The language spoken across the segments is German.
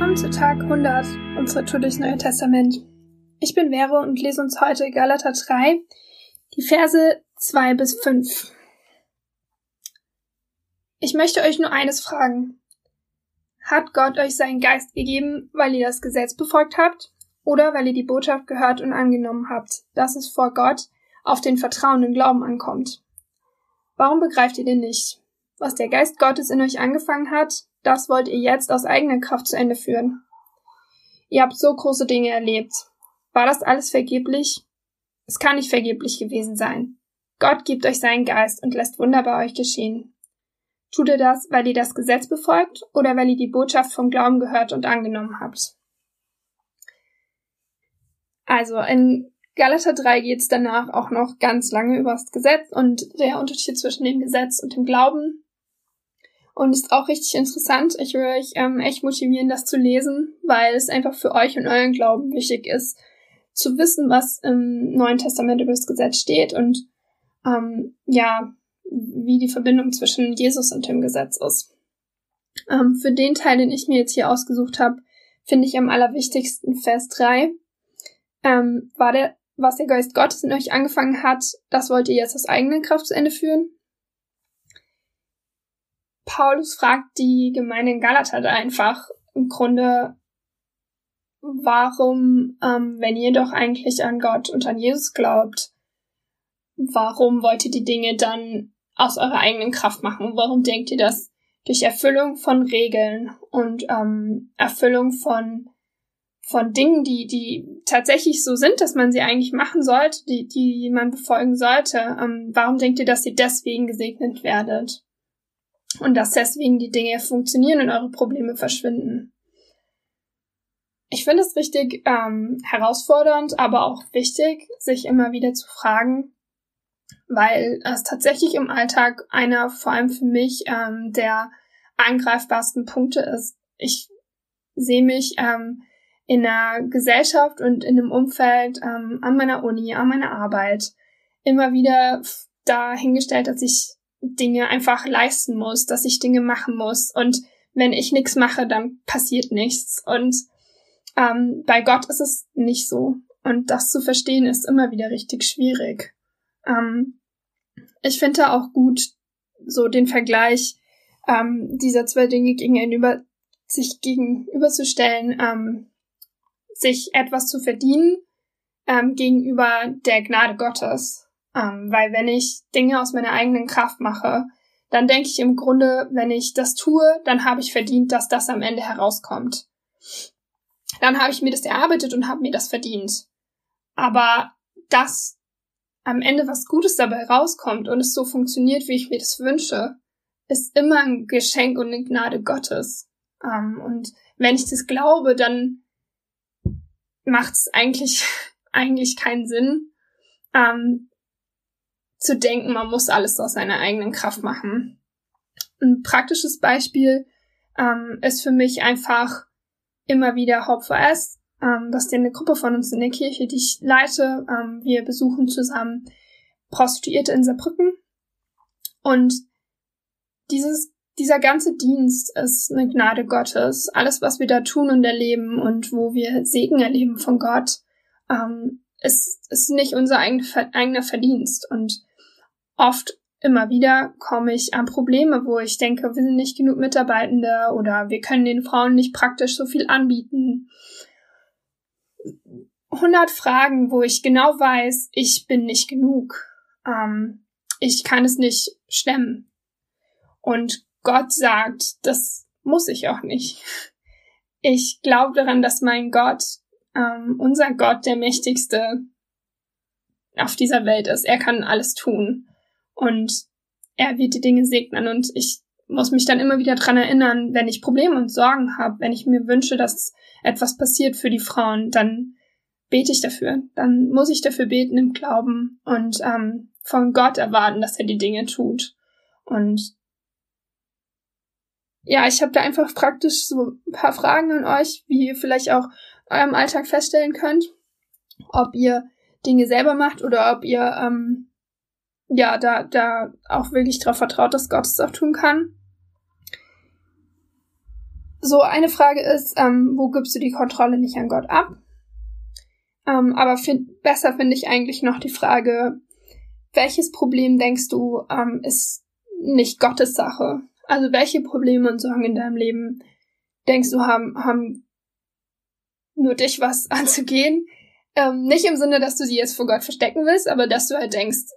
Willkommen zu Tag 100 unserer Tour durchs Neue Testament. Ich bin Vero und lese uns heute Galater 3, die Verse 2 bis 5. Ich möchte euch nur eines fragen. Hat Gott euch seinen Geist gegeben, weil ihr das Gesetz befolgt habt oder weil ihr die Botschaft gehört und angenommen habt, dass es vor Gott auf den vertrauenden Glauben ankommt? Warum begreift ihr den nicht? Was der Geist Gottes in euch angefangen hat, das wollt ihr jetzt aus eigener Kraft zu Ende führen. Ihr habt so große Dinge erlebt. War das alles vergeblich? Es kann nicht vergeblich gewesen sein. Gott gibt euch seinen Geist und lässt Wunder bei euch geschehen. Tut ihr das, weil ihr das Gesetz befolgt oder weil ihr die Botschaft vom Glauben gehört und angenommen habt? Also in Galater 3 geht es danach auch noch ganz lange über das Gesetz und der Unterschied zwischen dem Gesetz und dem Glauben. Und ist auch richtig interessant. Ich will euch ähm, echt motivieren, das zu lesen, weil es einfach für euch und euren Glauben wichtig ist, zu wissen, was im Neuen Testament über das Gesetz steht und ähm, ja, wie die Verbindung zwischen Jesus und dem Gesetz ist. Ähm, für den Teil, den ich mir jetzt hier ausgesucht habe, finde ich am allerwichtigsten Vers 3. Ähm, war der, was der Geist Gottes in euch angefangen hat, das wollt ihr jetzt aus eigener Kraft zu Ende führen? Paulus fragt die Gemeinde in Galater einfach im Grunde, warum, ähm, wenn ihr doch eigentlich an Gott und an Jesus glaubt, warum wollt ihr die Dinge dann aus eurer eigenen Kraft machen? Warum denkt ihr das durch Erfüllung von Regeln und ähm, Erfüllung von von Dingen, die die tatsächlich so sind, dass man sie eigentlich machen sollte, die die man befolgen sollte? Ähm, warum denkt ihr, dass ihr deswegen gesegnet werdet? Und dass deswegen die Dinge funktionieren und eure Probleme verschwinden. Ich finde es richtig ähm, herausfordernd, aber auch wichtig, sich immer wieder zu fragen, weil es tatsächlich im Alltag einer, vor allem für mich, ähm, der angreifbarsten Punkte ist. Ich sehe mich ähm, in einer Gesellschaft und in einem Umfeld ähm, an meiner Uni, an meiner Arbeit immer wieder dahingestellt, dass ich Dinge einfach leisten muss, dass ich Dinge machen muss. Und wenn ich nichts mache, dann passiert nichts. Und ähm, bei Gott ist es nicht so. Und das zu verstehen ist immer wieder richtig schwierig. Ähm, ich finde auch gut, so den Vergleich ähm, dieser zwei Dinge gegenüber sich gegenüberzustellen, ähm, sich etwas zu verdienen ähm, gegenüber der Gnade Gottes. Ähm, weil wenn ich Dinge aus meiner eigenen Kraft mache, dann denke ich im Grunde, wenn ich das tue, dann habe ich verdient, dass das am Ende herauskommt. Dann habe ich mir das erarbeitet und habe mir das verdient. Aber dass am Ende was Gutes dabei rauskommt und es so funktioniert, wie ich mir das wünsche, ist immer ein Geschenk und eine Gnade Gottes. Ähm, und wenn ich das glaube, dann macht es eigentlich, eigentlich keinen Sinn, ähm, zu denken, man muss alles aus seiner eigenen Kraft machen. Ein praktisches Beispiel ähm, ist für mich einfach immer wieder Hope for S. Ähm, das ist eine Gruppe von uns in der Kirche, die ich leite. Ähm, wir besuchen zusammen Prostituierte in Saarbrücken. Und dieses, dieser ganze Dienst ist eine Gnade Gottes. Alles, was wir da tun und erleben und wo wir Segen erleben von Gott, ähm, ist, ist nicht unser eigener Verdienst. Und oft immer wieder komme ich an Probleme, wo ich denke, wir sind nicht genug Mitarbeitende oder wir können den Frauen nicht praktisch so viel anbieten. 100 Fragen, wo ich genau weiß, ich bin nicht genug. Ähm, ich kann es nicht stemmen. Und Gott sagt, das muss ich auch nicht. Ich glaube daran, dass mein Gott, ähm, unser Gott, der mächtigste auf dieser Welt ist. Er kann alles tun und er wird die Dinge segnen und ich muss mich dann immer wieder dran erinnern, wenn ich Probleme und Sorgen habe, wenn ich mir wünsche, dass etwas passiert für die Frauen, dann bete ich dafür. Dann muss ich dafür beten im Glauben und ähm, von Gott erwarten, dass er die Dinge tut. Und ja, ich habe da einfach praktisch so ein paar Fragen an euch, wie ihr vielleicht auch eurem Alltag feststellen könnt, ob ihr Dinge selber macht oder ob ihr ähm, ja, da, da auch wirklich darauf vertraut, dass Gott es auch tun kann. so eine Frage ist, ähm, wo gibst du die Kontrolle nicht an Gott ab? Ähm, aber find, besser finde ich eigentlich noch die Frage, welches Problem denkst du ähm, ist nicht Gottes Sache? Also welche Probleme und Sorgen in deinem Leben denkst du haben, haben nur dich was anzugehen? Ähm, nicht im Sinne, dass du sie jetzt vor Gott verstecken willst, aber dass du halt denkst,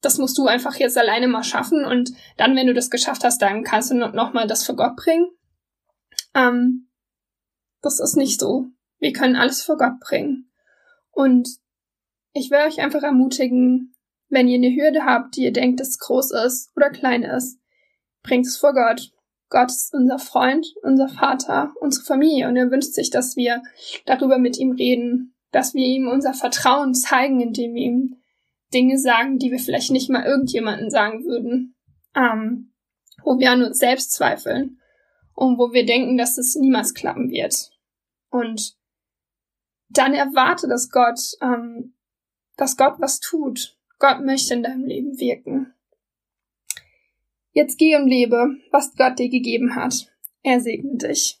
das musst du einfach jetzt alleine mal schaffen und dann, wenn du das geschafft hast, dann kannst du nochmal das vor Gott bringen. Ähm, das ist nicht so. Wir können alles vor Gott bringen. Und ich will euch einfach ermutigen, wenn ihr eine Hürde habt, die ihr denkt, dass groß ist oder klein ist, bringt es vor Gott. Gott ist unser Freund, unser Vater, unsere Familie und er wünscht sich, dass wir darüber mit ihm reden, dass wir ihm unser Vertrauen zeigen, indem wir ihm Dinge sagen, die wir vielleicht nicht mal irgendjemanden sagen würden, ähm, wo wir an uns selbst zweifeln und wo wir denken, dass es niemals klappen wird. Und dann erwarte, dass Gott, ähm, dass Gott was tut. Gott möchte in deinem Leben wirken. Jetzt geh und lebe, was Gott dir gegeben hat. Er segne dich.